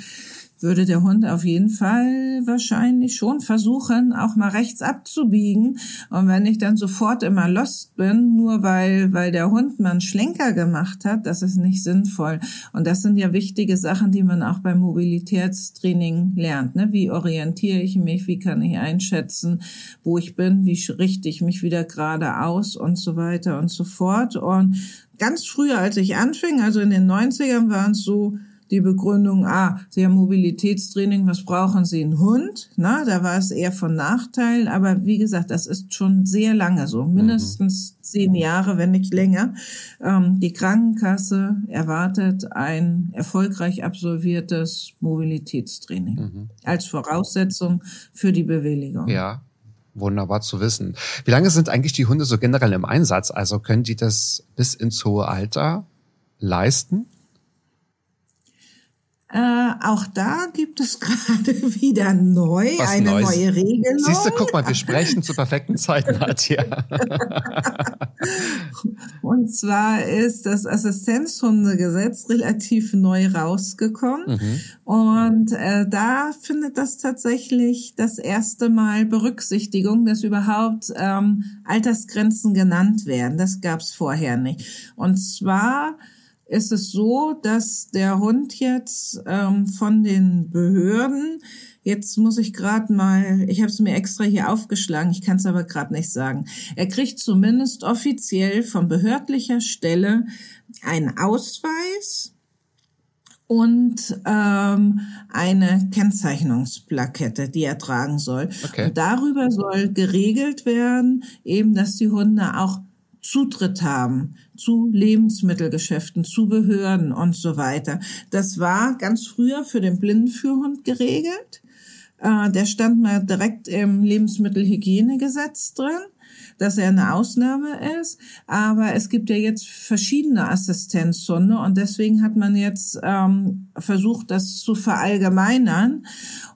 würde der Hund auf jeden Fall wahrscheinlich schon versuchen, auch mal rechts abzubiegen. Und wenn ich dann sofort immer lost bin, nur weil, weil der Hund mal einen Schlenker gemacht hat, das ist nicht sinnvoll. Und das sind ja wichtige Sachen, die man auch beim Mobilitätstraining lernt. Ne? Wie orientiere ich mich? Wie kann ich einschätzen, wo ich bin? Wie richte ich mich wieder gerade aus und so weiter und so fort. Und ganz früher, als ich anfing, also in den 90ern, waren es so, die Begründung, ah, Sie haben Mobilitätstraining, was brauchen Sie? Ein Hund? Na, da war es eher von Nachteil. Aber wie gesagt, das ist schon sehr lange so, mindestens mhm. zehn Jahre, wenn nicht länger. Ähm, die Krankenkasse erwartet ein erfolgreich absolviertes Mobilitätstraining mhm. als Voraussetzung für die Bewilligung. Ja, Wunderbar zu wissen. Wie lange sind eigentlich die Hunde so generell im Einsatz? Also können die das bis ins hohe Alter leisten? Äh, auch da gibt es gerade wieder neu Was eine Neues. neue Regelung. Siehst du, guck mal, wir sprechen zu perfekten Zeiten, Nadja. Und zwar ist das Assistenzhundegesetz relativ neu rausgekommen. Mhm. Und äh, da findet das tatsächlich das erste Mal Berücksichtigung, dass überhaupt ähm, Altersgrenzen genannt werden. Das gab es vorher nicht. Und zwar ist es so, dass der Hund jetzt ähm, von den Behörden, jetzt muss ich gerade mal, ich habe es mir extra hier aufgeschlagen, ich kann es aber gerade nicht sagen, er kriegt zumindest offiziell von behördlicher Stelle einen Ausweis und ähm, eine Kennzeichnungsplakette, die er tragen soll. Okay. Und darüber soll geregelt werden, eben, dass die Hunde auch Zutritt haben zu Lebensmittelgeschäften, zu Behörden und so weiter. Das war ganz früher für den Blindenführhund geregelt. Äh, der stand mal direkt im Lebensmittelhygienegesetz drin dass er eine Ausnahme ist. Aber es gibt ja jetzt verschiedene Assistenzhunde und deswegen hat man jetzt ähm, versucht, das zu verallgemeinern.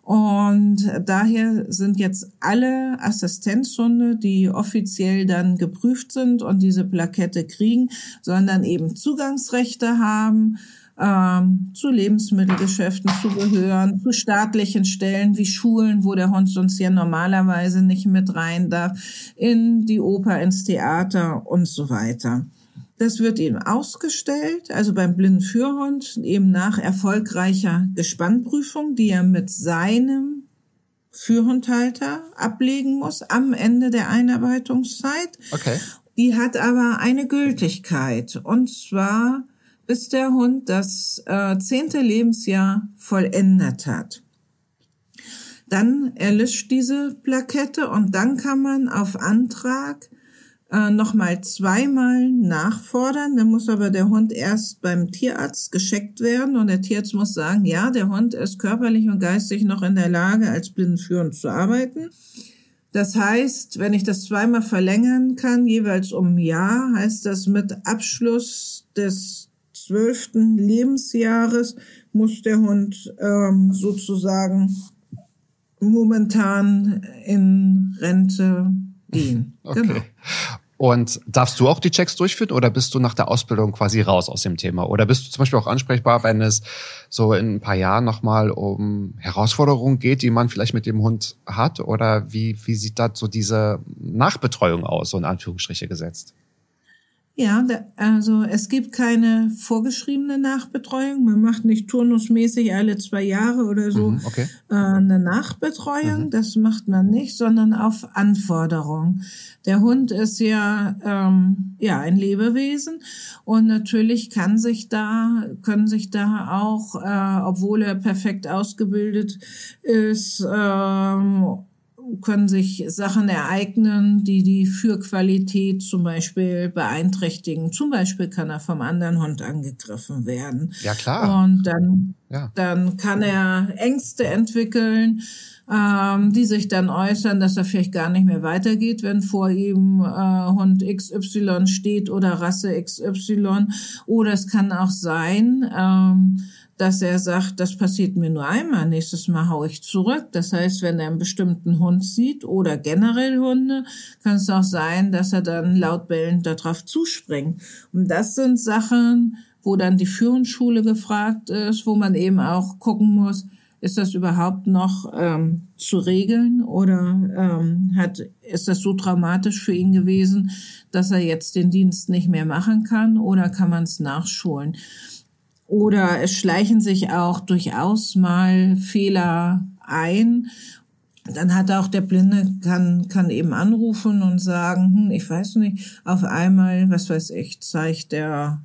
Und daher sind jetzt alle Assistenzhunde, die offiziell dann geprüft sind und diese Plakette kriegen, sondern eben Zugangsrechte haben ähm, zu Lebensmittelgeschäften zu gehören, zu staatlichen Stellen wie Schulen, wo der Hund sonst ja normalerweise nicht mit rein darf, in die Oper, ins Theater und so weiter. Das wird ihm ausgestellt, also beim blinden Führhund, eben nach erfolgreicher Gespannprüfung, die er mit seinem Führhundhalter ablegen muss am Ende der Einarbeitungszeit. Okay. Die hat aber eine Gültigkeit und zwar bis der Hund das äh, zehnte Lebensjahr vollendet hat. Dann erlischt diese Plakette und dann kann man auf Antrag äh, nochmal zweimal nachfordern. Dann muss aber der Hund erst beim Tierarzt gescheckt werden und der Tierarzt muss sagen, ja, der Hund ist körperlich und geistig noch in der Lage, als blindenführend zu arbeiten. Das heißt, wenn ich das zweimal verlängern kann, jeweils um ein Jahr, heißt das mit Abschluss des zwölften Lebensjahres muss der Hund ähm, sozusagen momentan in Rente gehen. Okay. Genau. Und darfst du auch die Checks durchführen oder bist du nach der Ausbildung quasi raus aus dem Thema? Oder bist du zum Beispiel auch ansprechbar, wenn es so in ein paar Jahren nochmal um Herausforderungen geht, die man vielleicht mit dem Hund hat? Oder wie, wie sieht da so diese Nachbetreuung aus, so in Anführungsstriche gesetzt? Ja, also es gibt keine vorgeschriebene Nachbetreuung. Man macht nicht turnusmäßig alle zwei Jahre oder so mhm, okay. äh, eine Nachbetreuung. Mhm. Das macht man nicht, sondern auf Anforderung. Der Hund ist ja ähm, ja ein Lebewesen und natürlich kann sich da können sich da auch, äh, obwohl er perfekt ausgebildet ist. Ähm, können sich Sachen ereignen, die die Führqualität zum Beispiel beeinträchtigen. Zum Beispiel kann er vom anderen Hund angegriffen werden. Ja, klar. Und dann, ja. dann kann er Ängste entwickeln, ähm, die sich dann äußern, dass er vielleicht gar nicht mehr weitergeht, wenn vor ihm äh, Hund XY steht oder Rasse XY. Oder es kann auch sein, ähm, dass er sagt, das passiert mir nur einmal, nächstes Mal hau ich zurück. Das heißt, wenn er einen bestimmten Hund sieht oder generell Hunde, kann es auch sein, dass er dann laut bellend darauf zuspringt. Und das sind Sachen, wo dann die Führungsschule gefragt ist, wo man eben auch gucken muss, ist das überhaupt noch ähm, zu regeln oder ähm, hat, ist das so traumatisch für ihn gewesen, dass er jetzt den Dienst nicht mehr machen kann oder kann man es nachschulen? Oder es schleichen sich auch durchaus mal Fehler ein. Dann hat auch der Blinde kann, kann eben anrufen und sagen, hm, ich weiß nicht, auf einmal, was weiß ich, zeigt der,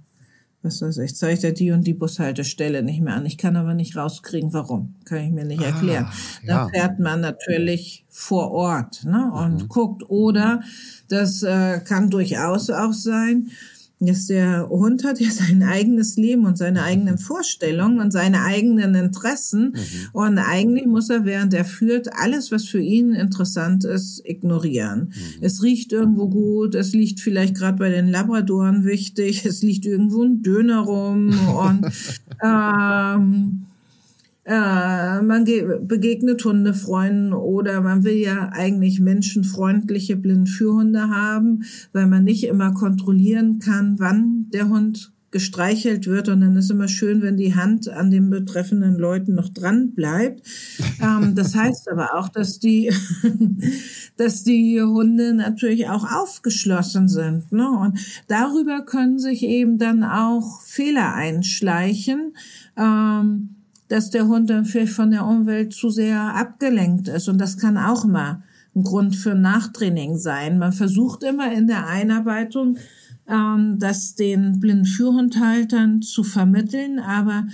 was weiß ich, zeigt er die und die Bushaltestelle nicht mehr an. Ich kann aber nicht rauskriegen, warum. Kann ich mir nicht ah, erklären. Ah, ja. Dann fährt man natürlich vor Ort ne, und mhm. guckt. Oder das äh, kann durchaus auch sein, dass der Hund hat ja sein eigenes Leben und seine eigenen Vorstellungen und seine eigenen Interessen. Mhm. Und eigentlich muss er, während er führt, alles, was für ihn interessant ist, ignorieren. Mhm. Es riecht irgendwo gut, es liegt vielleicht gerade bei den Labradoren wichtig, es liegt irgendwo ein Döner rum und ähm, äh, man begegnet Hundefreunden oder man will ja eigentlich menschenfreundliche Blindführhunde haben, weil man nicht immer kontrollieren kann, wann der Hund gestreichelt wird und dann ist immer schön, wenn die Hand an den betreffenden Leuten noch dran bleibt. Ähm, das heißt aber auch, dass die, dass die Hunde natürlich auch aufgeschlossen sind. Ne? Und darüber können sich eben dann auch Fehler einschleichen. Ähm, dass der Hund dann vielleicht von der Umwelt zu sehr abgelenkt ist. Und das kann auch mal ein Grund für Nachtraining sein. Man versucht immer in der Einarbeitung ähm, das den blinden Führhundhaltern zu vermitteln, aber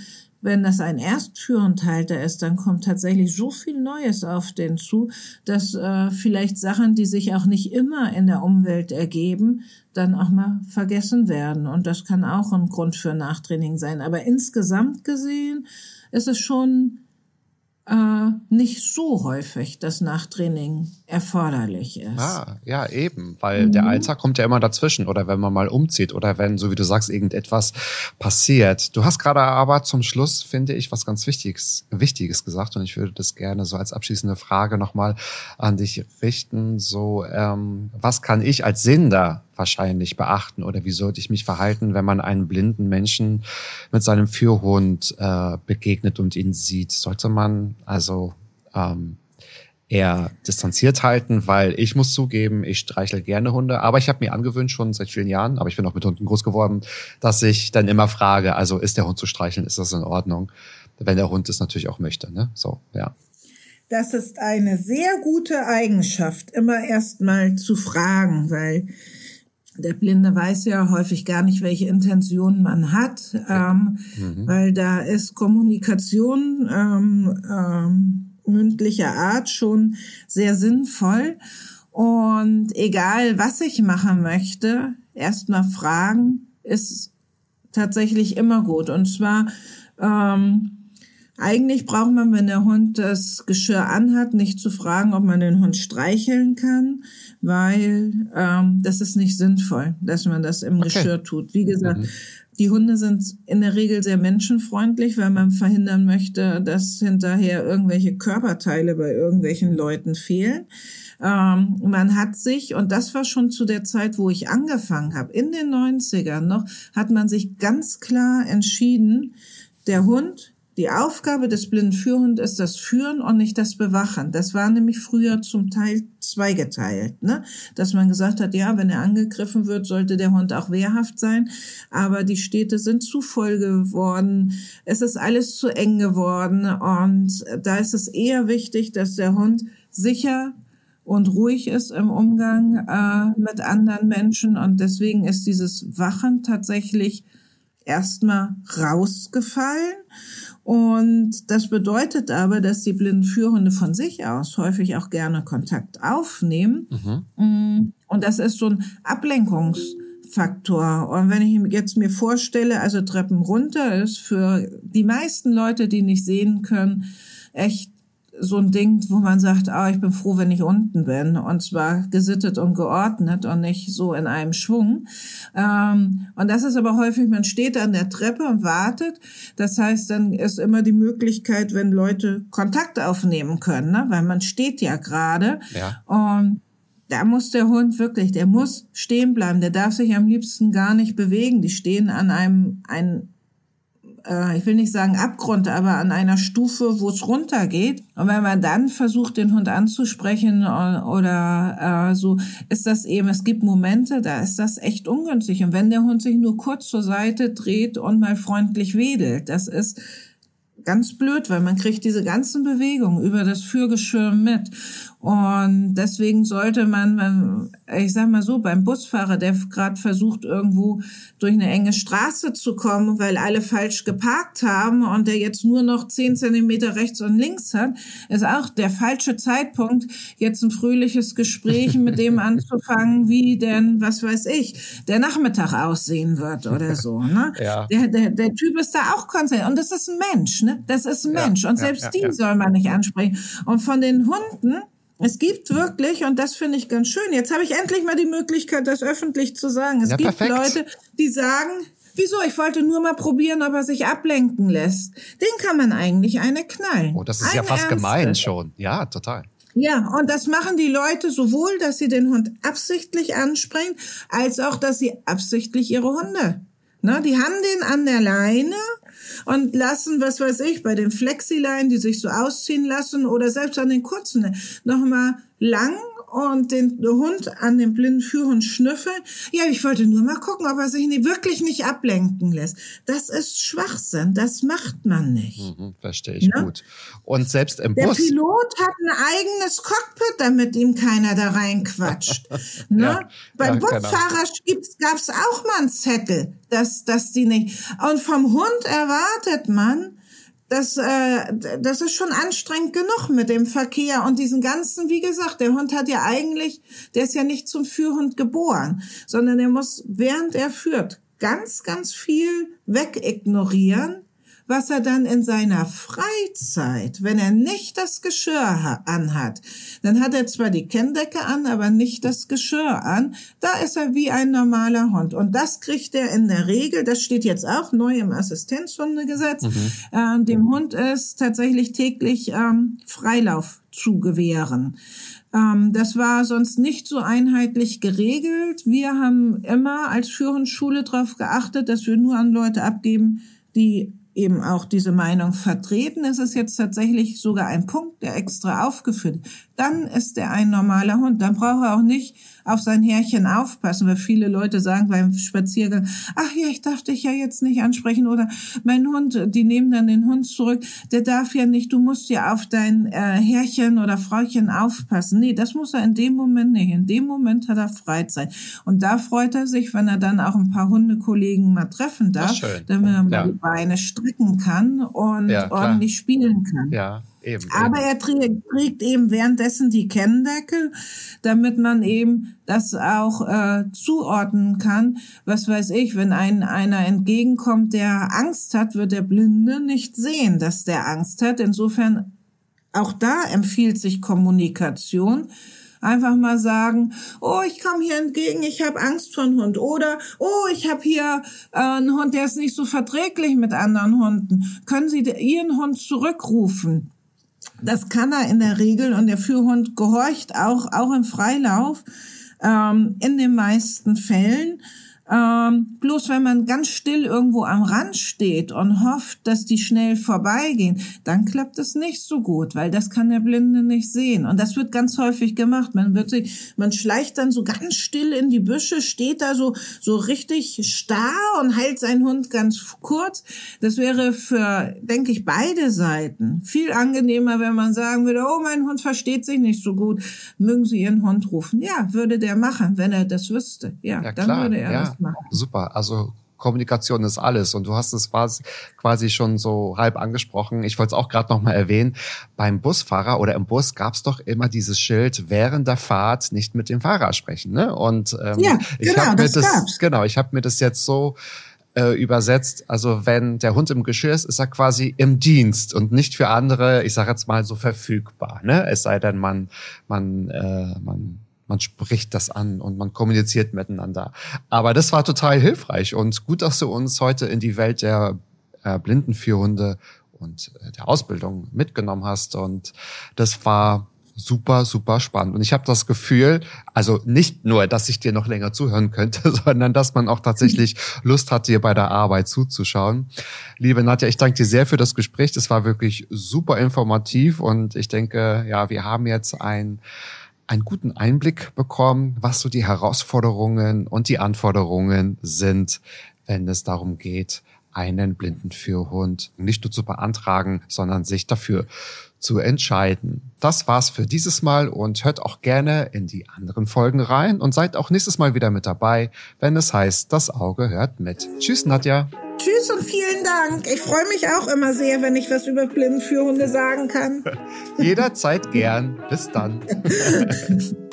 wenn das ein Erstführendhalter ist, dann kommt tatsächlich so viel Neues auf den zu, dass äh, vielleicht Sachen, die sich auch nicht immer in der Umwelt ergeben, dann auch mal vergessen werden. Und das kann auch ein Grund für Nachtraining sein. Aber insgesamt gesehen ist es schon äh, nicht so häufig das Nachtraining erforderlich ist. Ah, ja, eben, weil mhm. der Alltag kommt ja immer dazwischen oder wenn man mal umzieht oder wenn, so wie du sagst, irgendetwas passiert. Du hast gerade aber zum Schluss, finde ich, was ganz Wichtiges, Wichtiges gesagt und ich würde das gerne so als abschließende Frage nochmal an dich richten. So, ähm, was kann ich als Sender wahrscheinlich beachten oder wie sollte ich mich verhalten, wenn man einen blinden Menschen mit seinem Führhund äh, begegnet und ihn sieht? Sollte man also ähm, eher distanziert halten, weil ich muss zugeben, ich streichle gerne Hunde, aber ich habe mir angewöhnt schon seit vielen Jahren, aber ich bin auch mit Hunden groß geworden, dass ich dann immer frage, also ist der Hund zu streicheln, ist das in Ordnung? Wenn der Hund es natürlich auch möchte, ne? So, ja. Das ist eine sehr gute Eigenschaft, immer erst mal zu fragen, weil der Blinde weiß ja häufig gar nicht, welche Intention man hat, ähm, mhm. weil da ist Kommunikation ähm, ähm, mündlicher Art schon sehr sinnvoll. Und egal, was ich machen möchte, erstmal fragen ist tatsächlich immer gut. Und zwar ähm, eigentlich braucht man, wenn der Hund das Geschirr anhat, nicht zu fragen, ob man den Hund streicheln kann, weil ähm, das ist nicht sinnvoll, dass man das im okay. Geschirr tut. Wie gesagt, mhm. die Hunde sind in der Regel sehr menschenfreundlich, weil man verhindern möchte, dass hinterher irgendwelche Körperteile bei irgendwelchen Leuten fehlen. Ähm, man hat sich, und das war schon zu der Zeit, wo ich angefangen habe, in den 90ern noch, hat man sich ganz klar entschieden, der Hund die Aufgabe des blinden Führhunds ist das Führen und nicht das Bewachen. Das war nämlich früher zum Teil zweigeteilt, ne? Dass man gesagt hat, ja, wenn er angegriffen wird, sollte der Hund auch wehrhaft sein. Aber die Städte sind zu voll geworden. Es ist alles zu eng geworden. Und da ist es eher wichtig, dass der Hund sicher und ruhig ist im Umgang äh, mit anderen Menschen. Und deswegen ist dieses Wachen tatsächlich erstmal rausgefallen. Und das bedeutet aber, dass die blinden Führhunde von sich aus häufig auch gerne Kontakt aufnehmen. Mhm. Mm, und das ist so ein Ablenkungsfaktor. Und wenn ich jetzt mir vorstelle, also Treppen runter ist für die meisten Leute, die nicht sehen können, echt so ein Ding, wo man sagt, ah, ich bin froh, wenn ich unten bin. Und zwar gesittet und geordnet und nicht so in einem Schwung. Ähm, und das ist aber häufig, man steht an der Treppe und wartet. Das heißt, dann ist immer die Möglichkeit, wenn Leute Kontakt aufnehmen können, ne? weil man steht ja gerade. Ja. Und da muss der Hund wirklich, der muss stehen bleiben. Der darf sich am liebsten gar nicht bewegen. Die stehen an einem, einem äh, ich will nicht sagen Abgrund, aber an einer Stufe, wo es runtergeht. Und wenn man dann versucht, den Hund anzusprechen äh, oder äh, so, ist das eben, es gibt Momente, da ist das echt ungünstig. Und wenn der Hund sich nur kurz zur Seite dreht und mal freundlich wedelt, das ist ganz blöd, weil man kriegt diese ganzen Bewegungen über das Führgeschirr mit. Und deswegen sollte man, ich sag mal so, beim Busfahrer, der gerade versucht, irgendwo durch eine enge Straße zu kommen, weil alle falsch geparkt haben und der jetzt nur noch zehn Zentimeter rechts und links hat, ist auch der falsche Zeitpunkt, jetzt ein fröhliches Gespräch mit dem anzufangen, wie denn, was weiß ich, der Nachmittag aussehen wird oder so. Ne? Ja. Der, der, der Typ ist da auch konzentriert. Und das ist ein Mensch, ne? Das ist ein Mensch. Ja, und selbst ja, die soll man nicht ansprechen. Und von den Hunden, es gibt wirklich, und das finde ich ganz schön, jetzt habe ich endlich mal die Möglichkeit, das öffentlich zu sagen. Es ja, gibt perfekt. Leute, die sagen, wieso, ich wollte nur mal probieren, ob er sich ablenken lässt. Den kann man eigentlich eine knallen. Oh, das ist eine ja fast Ernste. gemein schon. Ja, total. Ja, und das machen die Leute sowohl, dass sie den Hund absichtlich ansprechen, als auch, dass sie absichtlich ihre Hunde. Ne, die haben den an der Leine und lassen, was weiß ich, bei den Flexileinen, die sich so ausziehen lassen oder selbst an den kurzen, nochmal lang und den Hund an den blinden Führhund schnüffeln. Ja, ich wollte nur mal gucken, ob er sich nicht, wirklich nicht ablenken lässt. Das ist Schwachsinn. Das macht man nicht. Mhm, verstehe ich ne? gut. Und selbst im Der Bus. Der Pilot hat ein eigenes Cockpit, damit ihm keiner da reinquatscht. ne? ja, Beim ja, Busfahrer gab es auch mal einen Zettel, dass, dass die nicht. Und vom Hund erwartet man, das, äh, das ist schon anstrengend genug mit dem Verkehr und diesen ganzen, wie gesagt, der Hund hat ja eigentlich, der ist ja nicht zum Führhund geboren, sondern der muss, während er führt, ganz, ganz viel wegignorieren was er dann in seiner Freizeit, wenn er nicht das Geschirr anhat, dann hat er zwar die Kenndecke an, aber nicht das Geschirr an, da ist er wie ein normaler Hund. Und das kriegt er in der Regel, das steht jetzt auch neu im Assistenzhundegesetz, mhm. äh, dem Hund ist tatsächlich täglich ähm, Freilauf zu gewähren. Ähm, das war sonst nicht so einheitlich geregelt. Wir haben immer als Führungsschule darauf geachtet, dass wir nur an Leute abgeben, die eben auch diese Meinung vertreten. Es ist jetzt tatsächlich sogar ein Punkt, der extra aufgeführt. Dann ist er ein normaler Hund. Dann braucht er auch nicht auf sein Härchen aufpassen, weil viele Leute sagen beim Spaziergang, ach ja, ich darf dich ja jetzt nicht ansprechen oder mein Hund, die nehmen dann den Hund zurück, der darf ja nicht, du musst ja auf dein äh, Herrchen oder Frauchen aufpassen. Nee, das muss er in dem Moment nicht. In dem Moment hat er Freizeit. Und da freut er sich, wenn er dann auch ein paar Hundekollegen mal treffen darf, damit er mal ja. die Beine strecken kann und ja, ordentlich spielen kann. Ja. Eben, Aber eben. er trägt, trägt eben währenddessen die Kenndecke, damit man eben das auch äh, zuordnen kann. Was weiß ich, wenn ein, einer entgegenkommt, der Angst hat, wird der Blinde nicht sehen, dass der Angst hat. Insofern auch da empfiehlt sich Kommunikation einfach mal sagen, oh, ich komme hier entgegen, ich habe Angst vor einem Hund. Oder, oh, ich habe hier äh, einen Hund, der ist nicht so verträglich mit anderen Hunden. Können Sie Ihren Hund zurückrufen? Das kann er in der Regel und der Führhund gehorcht auch, auch im Freilauf ähm, in den meisten Fällen. Ähm, bloß wenn man ganz still irgendwo am Rand steht und hofft, dass die schnell vorbeigehen, dann klappt es nicht so gut, weil das kann der Blinde nicht sehen. Und das wird ganz häufig gemacht. Man wird sich, man schleicht dann so ganz still in die Büsche, steht da so, so richtig starr und hält seinen Hund ganz kurz. Das wäre für, denke ich, beide Seiten viel angenehmer, wenn man sagen würde, oh, mein Hund versteht sich nicht so gut. Mögen Sie Ihren Hund rufen? Ja, würde der machen, wenn er das wüsste. Ja, ja dann würde er ja. das machen. Super. Also Kommunikation ist alles. Und du hast es quasi schon so halb angesprochen. Ich wollte es auch gerade noch mal erwähnen. Beim Busfahrer oder im Bus gab es doch immer dieses Schild während der Fahrt nicht mit dem Fahrer sprechen. Ne? Und ähm, ja, ich genau, habe mir das, das genau, ich habe mir das jetzt so äh, übersetzt. Also wenn der Hund im Geschirr ist, ist er quasi im Dienst und nicht für andere, ich sage jetzt mal so verfügbar. Ne? Es sei denn, man man äh, man man spricht das an und man kommuniziert miteinander. Aber das war total hilfreich und gut, dass du uns heute in die Welt der äh, Blindenführhunde und äh, der Ausbildung mitgenommen hast. Und das war super, super spannend. Und ich habe das Gefühl, also nicht nur, dass ich dir noch länger zuhören könnte, sondern dass man auch tatsächlich Lust hat, dir bei der Arbeit zuzuschauen. Liebe Nadja, ich danke dir sehr für das Gespräch. Das war wirklich super informativ und ich denke, ja, wir haben jetzt ein einen guten Einblick bekommen, was so die Herausforderungen und die Anforderungen sind, wenn es darum geht, einen Blindenführhund nicht nur zu beantragen, sondern sich dafür zu entscheiden. Das war's für dieses Mal und hört auch gerne in die anderen Folgen rein und seid auch nächstes Mal wieder mit dabei, wenn es heißt, das Auge hört mit. Tschüss, Nadja. Tschüss und vielen Dank. Ich freue mich auch immer sehr, wenn ich was über Blindenführhunde sagen kann. Jederzeit gern. Bis dann.